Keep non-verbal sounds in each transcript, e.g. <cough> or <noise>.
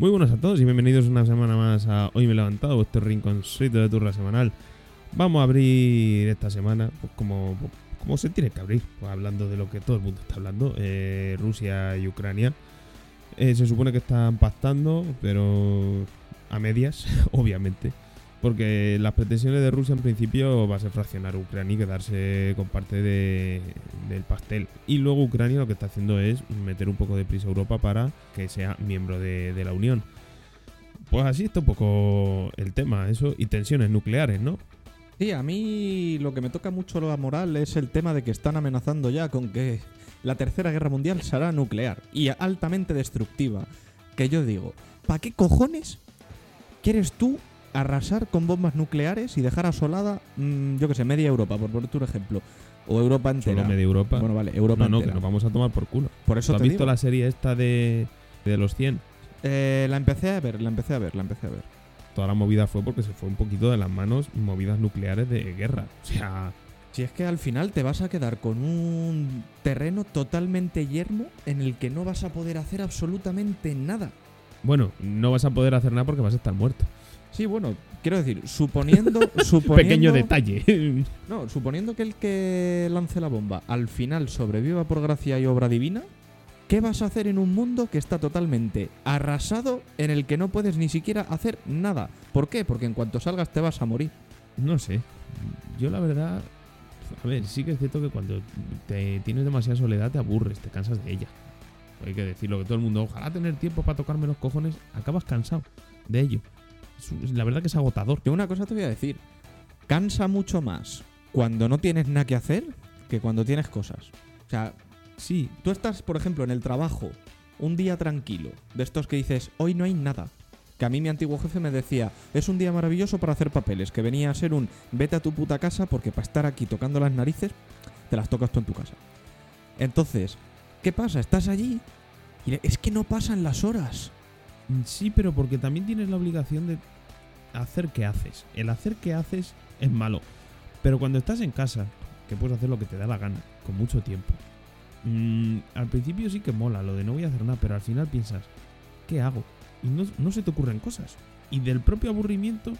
Muy buenos a todos y bienvenidos una semana más a Hoy me he levantado, vuestro rinconcito de turra semanal. Vamos a abrir esta semana, pues como, como se tiene que abrir, pues hablando de lo que todo el mundo está hablando, eh, Rusia y Ucrania. Eh, se supone que están pactando, pero a medias, <laughs> obviamente. Porque las pretensiones de Rusia en principio va a ser fraccionar Ucrania y quedarse con parte de- del pastel. Y luego Ucrania lo que está haciendo es meter un poco de prisa a Europa para que sea miembro de, de la Unión. Pues así está un poco el tema, eso, y tensiones nucleares, ¿no? Sí, a mí lo que me toca mucho la moral es el tema de que están amenazando ya con que la tercera guerra mundial será nuclear y altamente destructiva. Que yo digo, ¿para qué cojones quieres tú arrasar con bombas nucleares y dejar asolada, mm, yo que sé, media Europa, por ponerte un ejemplo? O Europa entera. Solo media Europa. Bueno, vale, Europa no, no, que nos vamos a tomar por culo. Por ¿Tú eso has te visto digo. la serie esta de, de los 100? Eh, la empecé a ver, la empecé a ver, la empecé a ver. Toda la movida fue porque se fue un poquito de las manos movidas nucleares de guerra. O sea, Si es que al final te vas a quedar con un terreno totalmente yermo en el que no vas a poder hacer absolutamente nada. bueno, no vas a poder hacer nada porque vas a estar muerto. Sí, bueno, quiero decir, suponiendo, <laughs> suponiendo Pequeño detalle. No, suponiendo que el que lance la bomba al final sobreviva por gracia y obra divina, ¿qué vas a hacer en un mundo que está totalmente arrasado en el que no puedes ni siquiera hacer nada? ¿Por qué? Porque en cuanto salgas te vas a morir. no sé. Yo la verdad... A ver, sí que es cierto que cuando te tienes demasiada soledad te aburres, te cansas de ella. Hay que decirlo que todo el mundo, ojalá tener tiempo para tocarme los cojones, acabas cansado de ello. La verdad que es agotador. Yo una cosa te voy a decir, cansa mucho más cuando no tienes nada que hacer que cuando tienes cosas. O sea, Sí, Tú estás, por ejemplo, en el trabajo, un día tranquilo, de estos que dices, hoy no hay nada. Que a mí mi antiguo jefe me decía, es un día maravilloso para hacer papeles, que venía a ser un vete a tu puta casa porque para estar aquí tocando las narices, te las tocas tú en tu casa. Entonces, ¿qué pasa? Estás allí y es que no pasan las horas. Sí, pero porque también tienes la obligación de hacer que haces. El hacer que haces es malo. Pero cuando estás en casa, que puedes hacer lo que te da la gana, con mucho tiempo. mm, al principio sí que mola lo de no voy a hacer nada, pero al final piensas, ¿qué hago? Y no, no se te ocurren cosas. Y del propio aburrimiento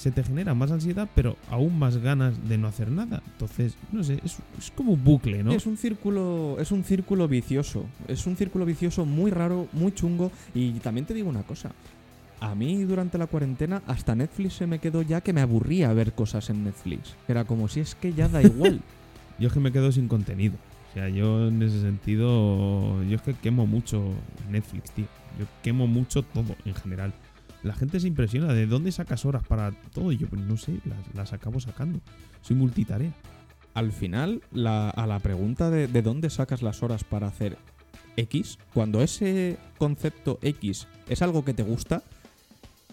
se te genera más ansiedad, pero aún más ganas de no hacer nada. Entonces, no sé, es, es como un bucle, ¿no? Es un círculo, es un círculo vicioso. Es un círculo vicioso muy raro, muy chungo. Y también te digo una cosa. A mí durante la cuarentena hasta Netflix se me quedó ya que me aburría ver cosas en Netflix. Era como si es que ya da igual. <laughs> Yo es que me quedo sin contenido. O sea, yo en ese sentido, yo es que quemo mucho Netflix, tío. Yo quemo mucho todo en general. La gente se impresiona de dónde sacas horas para todo. Y yo, pues no sé, las, las acabo sacando. Soy multitarea. Al final, la- a la pregunta de, de dónde sacas las horas para hacer X, cuando ese concepto X es algo que te gusta,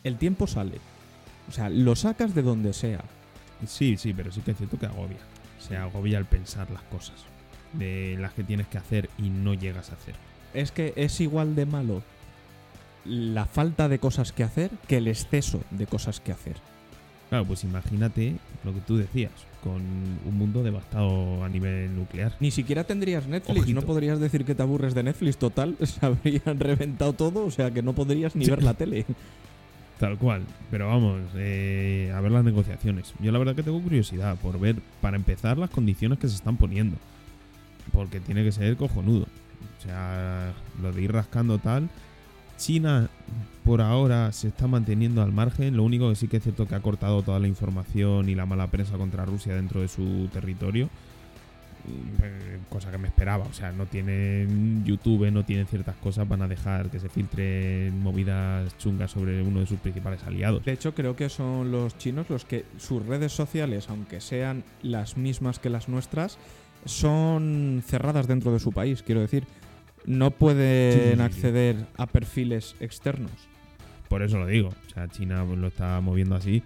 el tiempo sale. O sea, lo sacas de donde sea. Sí, sí, pero sí que es cierto que agobia. Se agobia al pensar las cosas. De las que tienes que hacer y no llegas a hacer. es que es igual de malo la falta de cosas que hacer que el exceso de cosas que hacer. Claro, pues imagínate lo que tú decías, con un mundo devastado a nivel nuclear. Ni siquiera tendrías Netflix, Ojito. no podrías decir que te aburres de Netflix, total, <laughs> se habrían reventado todo, o sea que no podrías ni ver la tele. <laughs> Tal cual, pero vamos, eh, a ver las negociaciones. Yo la verdad que tengo curiosidad por ver, para empezar, las condiciones que se están poniendo. Porque tiene que ser cojonudo. O sea, lo de ir rascando tal. China, por ahora, se está manteniendo al margen. Lo único que sí que es cierto que ha cortado toda la información y la mala prensa contra Rusia dentro de su territorio. Eh, Cosa que me esperaba. O sea, no tienen YouTube, no tienen ciertas cosas, van a dejar que se filtren movidas chungas sobre uno de sus principales aliados. De hecho, creo que son los chinos los que sus redes sociales, aunque sean las mismas que las nuestras, son cerradas dentro de su país, quiero decir. No pueden Sí, acceder a perfiles externos. Por eso lo digo. O sea, China lo está moviendo así.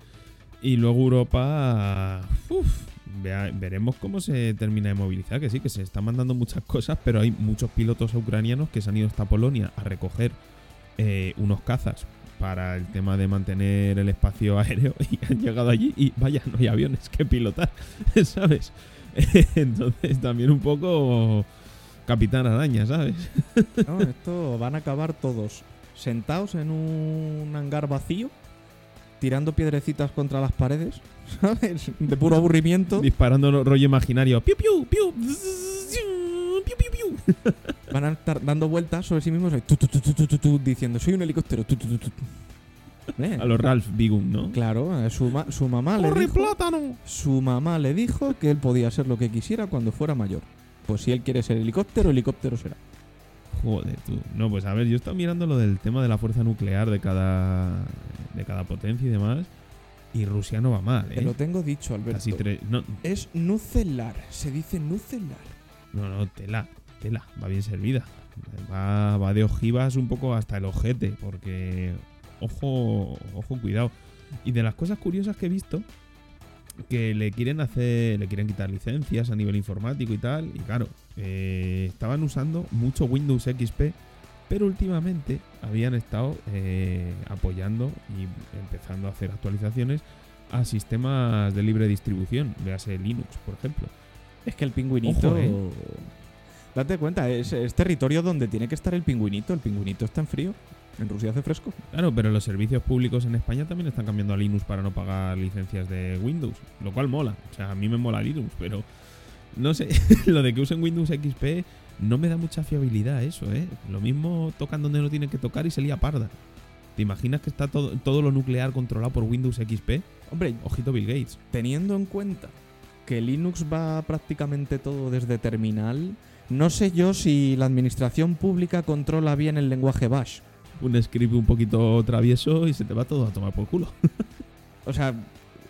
Y luego Europa. uf, vea- veremos cómo se termina de movilizar. Que sí, que se están mandando muchas cosas, pero hay muchos pilotos ucranianos que se han ido hasta Polonia a recoger eh, unos cazas para el tema de mantener el espacio aéreo <laughs> y han llegado allí y vaya, no hay aviones que pilotar, <laughs> ¿sabes? <laughs> Entonces también un poco Capitán Araña, ¿sabes? <laughs> No, esto van a acabar todos. sentados en un hangar vacío, tirando piedrecitas contra las paredes, <laughs> ¿sabes? De puro aburrimiento. Disparando rollo imaginario. Piu, piu, piu. Piu, piu, piu. <laughs> Van a estar dando vueltas sobre sí mismos tu, tu, tu, diciendo, soy un helicóptero. tu, tu, tu, tu". Eh, A los Ralph Bigum, ¿no? Claro, eh, su, ma- su mamá le ¡Corre, dijo, plátano! su mamá le dijo que él podía ser lo que quisiera cuando fuera mayor. Pues si él quiere ser helicóptero, helicóptero será. Joder, tú. No, pues a ver, yo he estado mirando lo del tema de la fuerza nuclear de cada, de cada potencia y demás. Y Rusia no va mal, ¿eh? Te lo tengo dicho, Alberto. Casi tres. No, Es nucelar, se dice nucelar. no, no, tela, tela, va bien servida. Va, va de ojivas un poco hasta el ojete, porque ojo, ojo, cuidado. Y de las cosas curiosas que he visto, que le quieren hacer, le quieren quitar licencias a nivel informático y tal, y claro, eh, estaban usando mucho Windows XP, pero últimamente habían estado eh, apoyando y empezando a hacer actualizaciones a sistemas de libre distribución, véase Linux, por ejemplo. Es que el pingüinito. Ojo, eh. Date cuenta, es, es territorio donde tiene que estar el pingüinito. El pingüinito está en frío. En Rusia hace fresco. Claro, pero los servicios públicos en España también están cambiando a Linux para no pagar licencias de Windows, lo cual mola. O sea, a mí me mola Linux, pero no sé, <laughs> lo de que usen Windows XP no me da mucha fiabilidad eso, ¿eh? Lo mismo tocan donde no tienen que tocar y se lía parda. ¿Te imaginas que está todo, todo lo nuclear controlado por Windows XP? Hombre, Ojito Bill Gates. teniendo en cuenta que Linux va prácticamente todo desde terminal, no sé yo si la administración pública controla bien el lenguaje Bash. Un script un poquito travieso y se te va todo a tomar por culo. <laughs> O sea,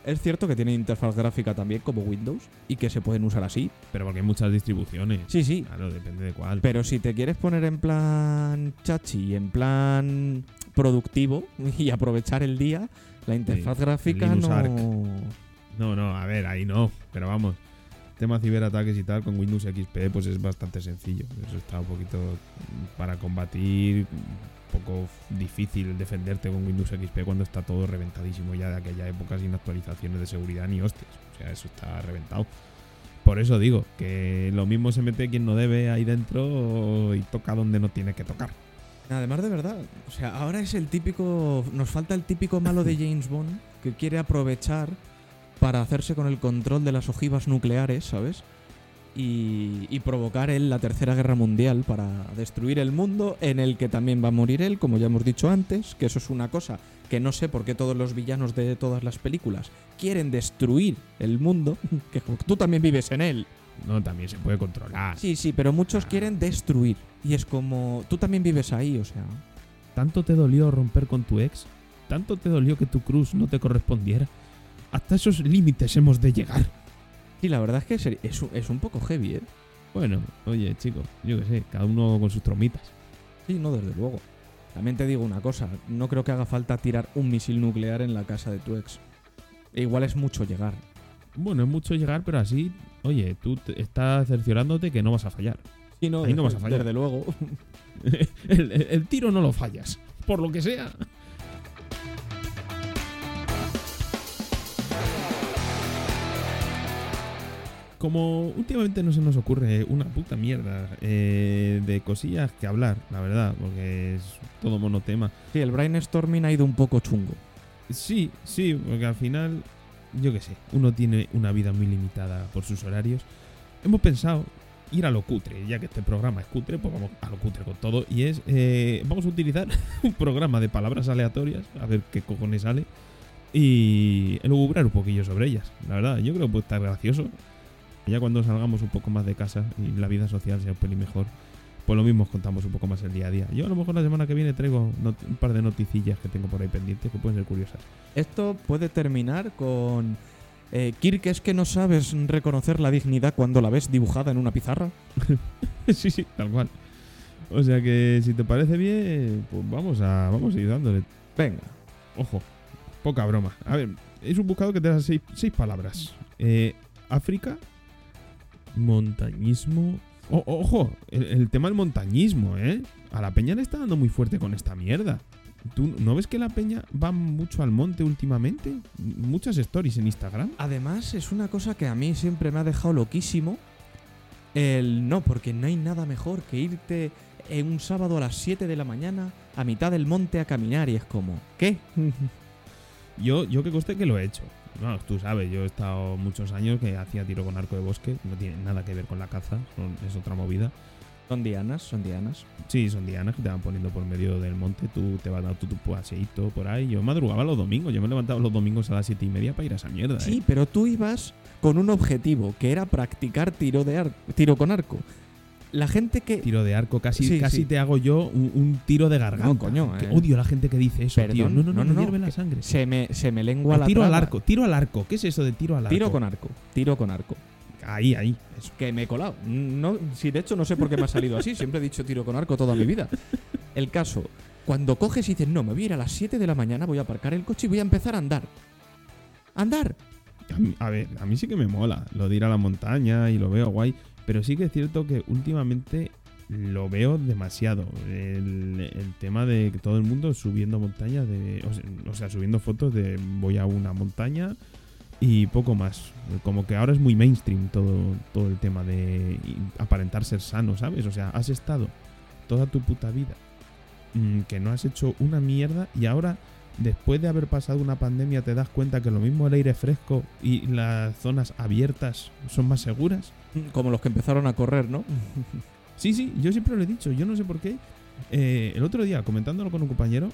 es cierto que tiene interfaz gráfica también como Windows y que se pueden usar así. Pero porque hay muchas distribuciones. Sí, sí. Claro, depende de cuál. Pero si te quieres poner en plan chachi, en plan productivo <laughs> y aprovechar el día, la interfaz gráfica no... Arc. No, no, a ver, ahí no. Pero vamos, tema ciberataques y tal, con Windows XP, pues es bastante sencillo. Eso está un poquito para combatir, un poco difícil defenderte con Windows XP cuando está todo reventadísimo ya de aquella época sin actualizaciones de seguridad ni hostias. O sea, eso está reventado. Por eso digo que lo mismo se mete quien no debe ahí dentro y toca donde no tiene que tocar. Además de verdad, o sea, ahora es el típico... Nos falta el típico malo de <laughs> James Bond que quiere aprovechar para hacerse con el control de las ojivas nucleares, ¿sabes? Y, y provocar él la tercera guerra mundial para destruir el mundo en el que también va a morir él, como ya hemos dicho antes, que eso es una cosa que no sé por qué todos los villanos de todas las películas quieren destruir el mundo, <laughs> que tú también vives en él. No, también se puede controlar. Sí, sí, pero muchos quieren destruir. Y es como, tú también vives ahí, o sea... ¿Tanto te dolió romper con tu ex? ¿Tanto te dolió que tu cruz no te correspondiera? Hasta esos límites hemos de llegar. Sí, la verdad es que es, un- es un poco heavy, ¿eh? Bueno, oye, chicos, yo qué sé, cada uno con sus tromitas. Sí, no, desde luego. También te digo una cosa, no creo que haga falta tirar un misil nuclear en la casa de tu ex. E igual es mucho llegar. Bueno, es mucho llegar, pero así, oye, tú te- estás cerciorándote que no vas a fallar. Sí, no, Ahí no vas a fallar. Desde luego. <laughs> el, el- el tiro no lo fallas, por lo que sea. Como últimamente no se nos ocurre una puta mierda eh, de cosillas que hablar, la verdad, porque es todo monotema. Sí, el brainstorming ha ido un poco chungo. Sí, sí, porque al final, yo qué sé, uno tiene una vida muy limitada por sus horarios. Hemos pensado ir a lo cutre, ya que este programa es cutre, pues vamos a lo cutre con todo. Y es, eh, vamos a utilizar <laughs> un programa de palabras aleatorias, a ver qué cojones sale, y elucubrar un poquillo sobre ellas. La verdad, yo creo que puede estar gracioso. Ya cuando salgamos un poco más de casa y la vida social sea un pelín mejor, pues lo mismo os contamos un poco más el día a día. Yo a lo mejor la semana que viene traigo un par de noticillas que tengo por ahí pendientes que pueden ser curiosas. Esto puede terminar con... Eh, Kirk, ¿es que no sabes reconocer la dignidad cuando la ves dibujada en una pizarra? <laughs> sí, sí, tal cual. O sea que si te parece bien, pues vamos a, vamos a ir dándole. Venga. Ojo, poca broma. A ver, es un buscador que te da seis, seis palabras. Eh, África, montañismo. O- ojo, el, el tema del montañismo, ¿eh? A la peña le está dando muy fuerte con esta mierda. ¿Tú no ves que la peña va mucho al monte últimamente? Muchas stories en Instagram. Además, es una cosa que a mí siempre me ha dejado loquísimo. El no, porque no hay nada mejor que irte en un sábado a las 7 de la mañana a mitad del monte a caminar y es como, ¿qué? <laughs> Yo, yo que coste que lo he hecho. No, tú sabes, yo he estado muchos años que hacía tiro con arco de bosque, no tiene nada que ver con la caza, son- es otra movida. Son dianas, son dianas. Sí, son dianas que te van poniendo por medio del monte, tú te vas dando tu, tu paseíto por ahí. Yo madrugaba los domingos, yo me levantaba los domingos a las siete y media para ir a esa mierda. Sí, ¿eh? pero tú ibas con un objetivo, que era practicar tiro, de ar- tiro con arco. La gente que... Tiro de arco, casi, Sí, casi sí. te hago yo un, un tiro de garganta. No, coño, Que eh. Odio a la gente que dice eso, tío. No, no, no, no, me no, hierve no, la que sangre. Se me, se me lengua El la tiro al arco, tiro al arco. ¿Qué es eso de tiro al arco? Tiro con arco, tiro con arco. Ahí, ahí. Eso. Que me he colado. No, si de hecho no sé por qué me ha salido así. Siempre he dicho tiro con arco toda mi vida. El caso, cuando coges y dices, no, me voy a ir a las 7 de la mañana, voy a aparcar el coche y voy a empezar a andar. Andar. A, mí- a ver, a mí sí que me mola lo de ir a la montaña y lo veo guay, pero sí que es cierto que últimamente lo veo demasiado. El, tema de que todo el mundo subiendo montañas, de, o, sea, o sea, subiendo fotos de voy a una montaña y poco más. Como que ahora es muy mainstream todo, todo el tema de aparentar ser sano, ¿sabes? O sea, has estado toda tu puta vida mm, que no has hecho una mierda y ahora después de haber pasado una pandemia te das cuenta que lo mismo el aire fresco y las zonas abiertas son más seguras. Como los que empezaron a correr, ¿no? <laughs> Sí, sí, yo siempre lo he dicho, yo no sé por qué. Eh, el otro día, comentándolo con un compañero,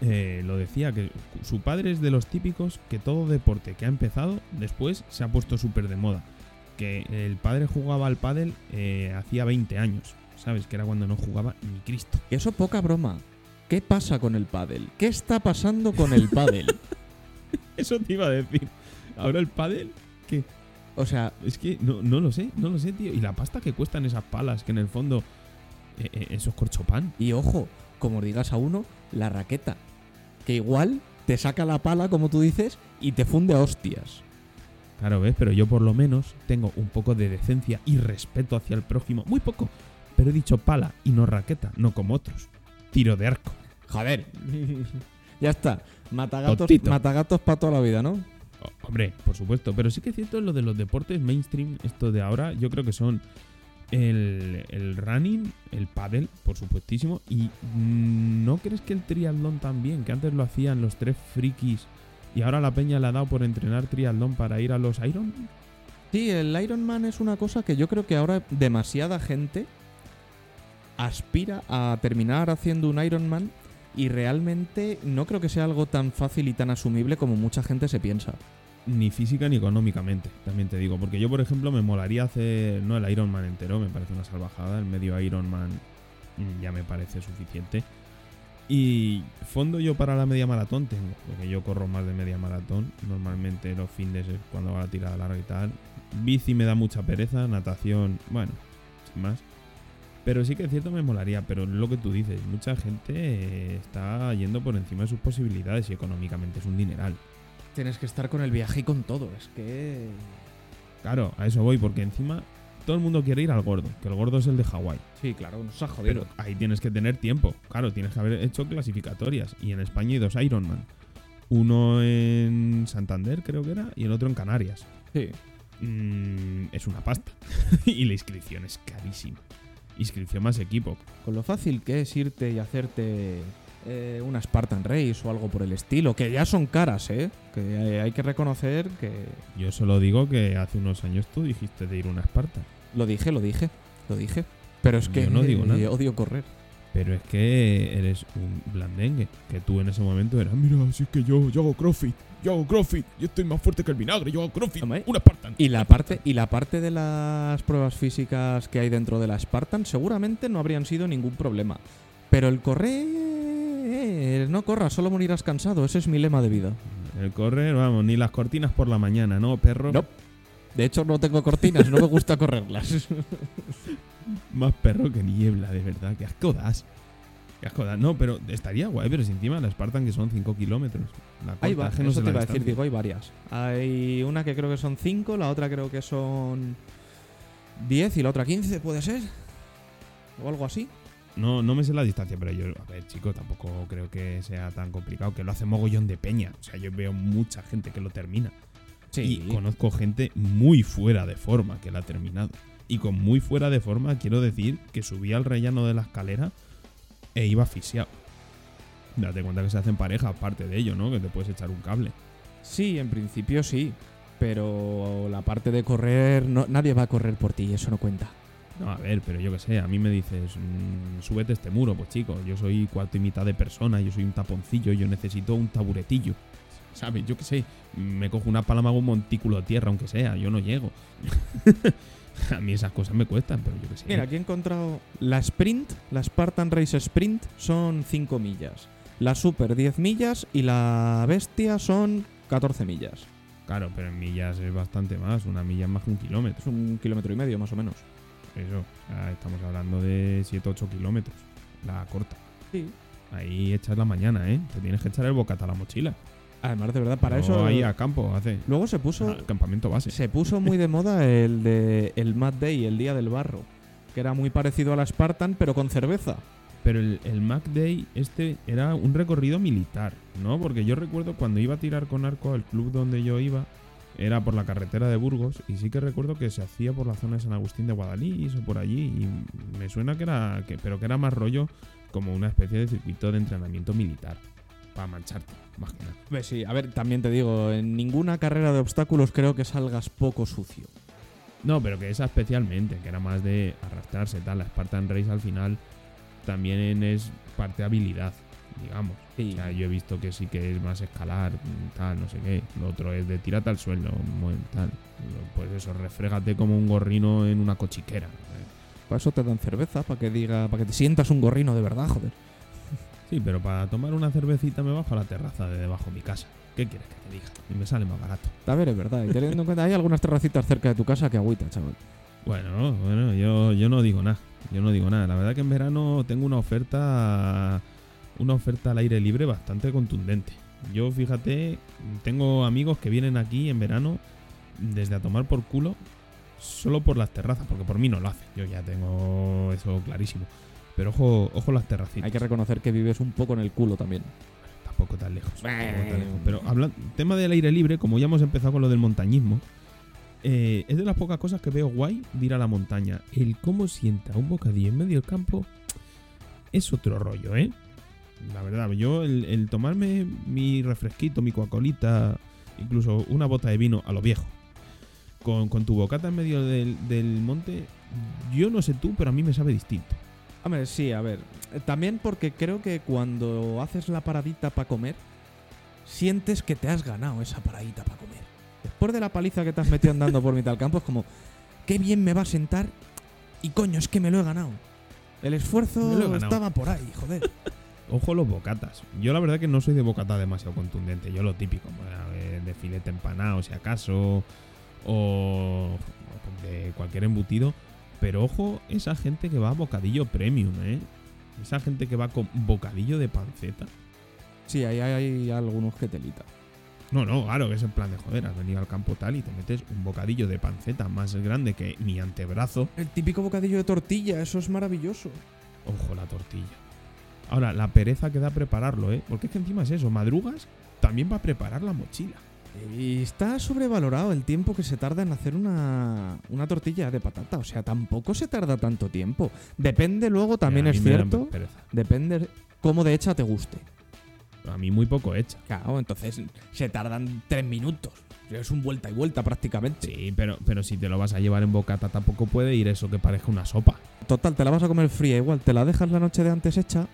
eh, lo decía, que su padre es de los típicos que todo deporte que ha empezado después se ha puesto súper de moda. Que el padre jugaba al pádel eh, hacía 20 años, ¿sabes? Que era cuando no jugaba ni Cristo. Y eso poca broma. ¿Qué pasa con el pádel? ¿Qué está pasando con el pádel? <laughs> Eso te iba a decir. Ahora el pádel, ¿qué? O sea, Es que no, no lo sé, no lo sé, tío. Y la pasta que cuestan esas palas, que en el fondo eh, eh, eso es corchopán. y ojo, como digas a uno, la raqueta. Que igual te saca la pala, como tú dices, y te funde a hostias. Claro, ¿ves? Pero yo por lo menos tengo un poco de decencia y respeto hacia el prójimo. Muy poco. Pero he dicho pala y no raqueta, no como otros. Tiro de arco. Joder. <laughs> ya está. Matagatos, matagatos para toda la vida, ¿no? Hombre, por supuesto. Pero sí que es cierto lo de los deportes mainstream, esto de ahora, yo creo que son el, el running, el paddle, por supuestísimo. Y mm, ¿no crees que el triatlón también? Que antes lo hacían los tres frikis y ahora la peña le ha dado por entrenar triatlón para ir a los Iron. Sí, el Ironman es una cosa que yo creo que ahora demasiada gente aspira a terminar haciendo un Ironman y realmente no creo que sea algo tan fácil y tan asumible como mucha gente se piensa. Ni física ni económicamente, también te digo. Porque yo, por ejemplo, me molaría hacer, no el Ironman entero, me parece una salvajada. El medio Ironman mm, ya me parece suficiente. Y fondo yo para la media maratón tengo, porque yo corro más de media maratón. Normalmente los fines es cuando va la tirada larga y tal. Bici me da mucha pereza, natación, bueno, sin más. Pero sí que es cierto, me molaría. Pero lo que tú dices, mucha gente está yendo por encima de sus posibilidades y económicamente es un dineral. Tienes que estar con el viaje y con todo, es que... Claro, a eso voy, porque encima todo el mundo quiere ir al gordo, que el gordo es el de Hawái. Sí, claro, nos ha jodido. Pero ahí tienes que tener tiempo. Claro, tienes que haber hecho clasificatorias. Y en España hay dos Ironman. Uno en Santander, creo que era, y el otro en Canarias. Sí. Mm, es una pasta. <laughs> y la inscripción es carísima. Inscripción más equipo. Con lo fácil que es irte y hacerte eh, una Spartan Race o algo por el estilo, que ya son caras, ¿eh? Que hay que reconocer que... Yo solo digo que hace unos años tú dijiste de ir a una Esparta. Lo dije, lo dije, lo dije. Pero es que Yo no digo eh, nada. odio correr. Pero es que eres un blandengue. Que tú en ese momento eras, mira, si es que yo, yo hago crossfit. Yo hago crossfit. Yo estoy más fuerte que el vinagre. Yo hago crossfit. Una Spartan. Y la parte y la parte de las pruebas físicas que hay dentro de la Spartan seguramente no habrían sido ningún problema. Pero el correr no corras, solo morirás cansado, ese es mi lema de vida. El correr, vamos, ni las cortinas por la mañana, ¿no, perro? No. De hecho no tengo cortinas, no me gusta correrlas. <laughs> Más perro que niebla, de verdad. Qué asco das. Qué asco das. No, pero estaría guay, pero si encima la Spartan que son 5 kilómetros. La corta, va, no te iba a decir, digo, hay varias. Hay una que creo que son 5, la otra creo que son 10 y la otra 15, ¿puede ser? O algo así. No, no me sé la distancia, pero yo, a ver, chico, tampoco creo que sea tan complicado. Que lo hace mogollón de peña. O sea, yo veo mucha gente que lo termina. Sí. Y conozco gente muy fuera de forma que la ha terminado. y con muy fuera de forma, quiero decir que subía al rellano de la escalera e iba asfixiado. Date cuenta que se hacen pareja, aparte de ello, ¿no? Que te puedes echar un cable. Sí, en principio sí. Pero la parte de correr, no, nadie va a correr por ti, eso no cuenta. No, a ver, pero yo qué sé, a mí me dices, mm, súbete este muro, pues chico, yo soy cuarto y mitad de persona, yo soy un taponcillo, yo necesito un taburetillo. ¿Sabes? Yo qué sé, me cojo una palma, hago un montículo de tierra, aunque sea, yo no llego. <laughs> a mí esas cosas me cuestan, pero yo qué sé. Mira, aquí he encontrado la sprint, la Spartan Race Sprint son 5 millas. La Super 10 millas y la Bestia son 14 millas. Claro, pero en millas es bastante más, una milla es más que un kilómetro. Es un kilómetro y medio más o menos. Eso, sea, estamos hablando de 7-8 kilómetros, la corta. Sí. Ahí echas la mañana, ¿eh? Te tienes que echar el bocata a la mochila. Además, de verdad, para No eso... Ahí a campo, hace. Luego se puso... al campamento base. Se puso muy de moda el de el Mad Day, el día del barro, que era muy parecido a la Spartan, pero con cerveza. Pero el, el Mac Day este era un recorrido militar, ¿no? Porque yo recuerdo cuando iba a tirar con arco al club donde yo iba, era por la carretera de Burgos, y sí que recuerdo que se hacía por la zona de San Agustín de Guadalís o por allí, y me suena que era, que, pero que era más rollo como una especie de circuito de entrenamiento militar, para mancharte, más que nada. Sí, a ver, también te digo, en ninguna carrera de obstáculos creo que salgas poco sucio. No, pero que esa especialmente, que era más de arrastrarse, tal. La Spartan Race al final también es parte de habilidad, digamos. Sí. O sea, yo he visto que sí que es más escalar, tal, no sé qué. Lo otro es de tírate al suelo, tal. Pues eso, refrégate como un gorrino en una cochiquera. Para eso te dan cerveza, para que diga, para que te sientas un gorrino de verdad, joder. <laughs> Sí, pero para tomar una cervecita me bajo a la terraza de debajo de mi casa. ¿Qué quieres que te diga? Y me sale más barato. A ver, es verdad. Y teniendo en cuenta, hay algunas terracitas cerca de tu casa que agüita, chaval. Bueno, bueno, yo, yo no digo nada. Yo no digo nada. La verdad que en verano tengo una oferta. Una oferta al aire libre bastante contundente. Yo, fíjate, tengo amigos que vienen aquí en verano desde a tomar por culo solo por las terrazas, porque por mí no lo hacen. Yo ya tengo eso clarísimo. Pero ojo, ojo las terracitas. Hay que reconocer que vives un poco en el culo también. Tampoco tan lejos. tampoco tan lejos. Pero hablando, tema del aire libre, como ya hemos empezado con lo del montañismo, eh, es de las pocas cosas que veo guay de ir a la montaña. El cómo sienta un bocadillo en medio del campo es otro rollo, ¿eh? La verdad, yo el, el tomarme mi refresquito, mi coacolita, incluso una bota de vino a lo viejo, con, con tu bocata en medio del, del monte, yo no sé tú, pero a mí me sabe distinto. Hombre, sí, a ver. eh, También porque creo que cuando haces la paradita para comer, sientes que te has ganado esa paradita para comer. Después de la paliza que te has metido andando por mitad del campo, es como, qué bien me va a sentar y coño, es que me lo he ganado. El esfuerzo estaba por ahí, joder. Ojo los bocatas. Yo la verdad que no soy de bocata demasiado contundente. Yo lo típico, ver, de filete empanado si acaso, o de cualquier embutido. Pero ojo, esa gente que va a bocadillo premium, ¿eh? Esa gente que va con bocadillo de panceta. Sí, ahí hay, hay algunos que telita. No, no, claro, que es en plan de joder, has venido al campo tal y te metes un bocadillo de panceta más grande que mi antebrazo. El típico bocadillo de tortilla, eso es maravilloso. Ojo la tortilla. Ahora, la pereza que da prepararlo, ¿eh? Porque es que encima es eso, madrugas también va a preparar la mochila. Y está sobrevalorado el tiempo que se tarda en hacer una, una tortilla de patata. O sea, tampoco se tarda tanto tiempo. Depende luego, también es cierto, depende cómo de hecha te guste. A mí muy poco hecha. Claro, entonces se tardan tres minutos. Es un vuelta y vuelta prácticamente. Sí, pero, pero si te lo vas a llevar en bocata tampoco puede ir eso que parezca una sopa. Total, te la vas a comer fría igual. Te la dejas la noche de antes hecha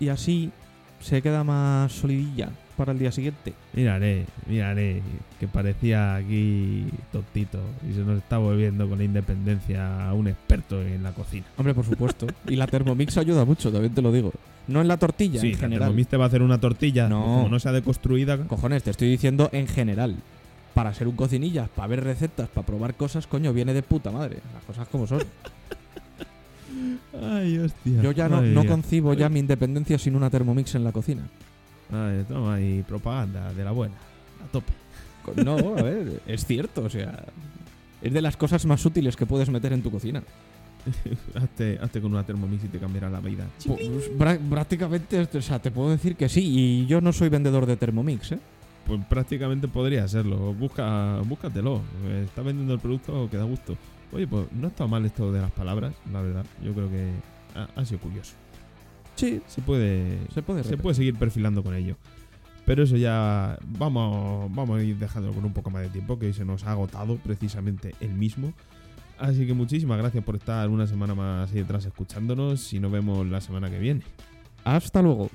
y así se queda más solidilla para el día siguiente. Mírale, mírale, que parecía aquí tontito y se nos está volviendo con la independencia a un experto en la cocina. Hombre, por supuesto. y la Thermomix ayuda mucho, también te lo digo. No en la tortilla, sí, en la general. Thermomix te va a hacer una tortilla, No. como no sea deconstruida. Cojones, te estoy diciendo en general. Para ser un cocinillas, para ver recetas, para probar cosas, coño, viene de puta madre. Las cosas como son. <laughs> Ay, hostia. Yo ya no, no concibo ya mi independencia sin una Thermomix en la cocina. Ay, toma ahí, propaganda de la buena. A tope. No, a ver, <laughs> es cierto, o sea. Es de las cosas más útiles que puedes meter en tu cocina. <laughs> hazte, hazte con una Thermomix y te cambiará la vida. Pues, pra- prácticamente, o sea, te puedo decir que sí. Y yo no soy vendedor de Thermomix, ¿eh? pues prácticamente podría serlo. Busca, búscatelo. Está vendiendo el producto que da gusto. Oye, pues no está mal esto de las palabras, la verdad. Yo creo que ha, ha sido curioso. Sí, Se puede, se puede. se repetir. puede seguir perfilando con ello. Pero eso ya vamos, vamos a ir dejándolo con un poco más de tiempo, que hoy se nos ha agotado precisamente el mismo. Así que muchísimas gracias por estar una semana más ahí detrás escuchándonos y nos vemos la semana que viene. Hasta luego.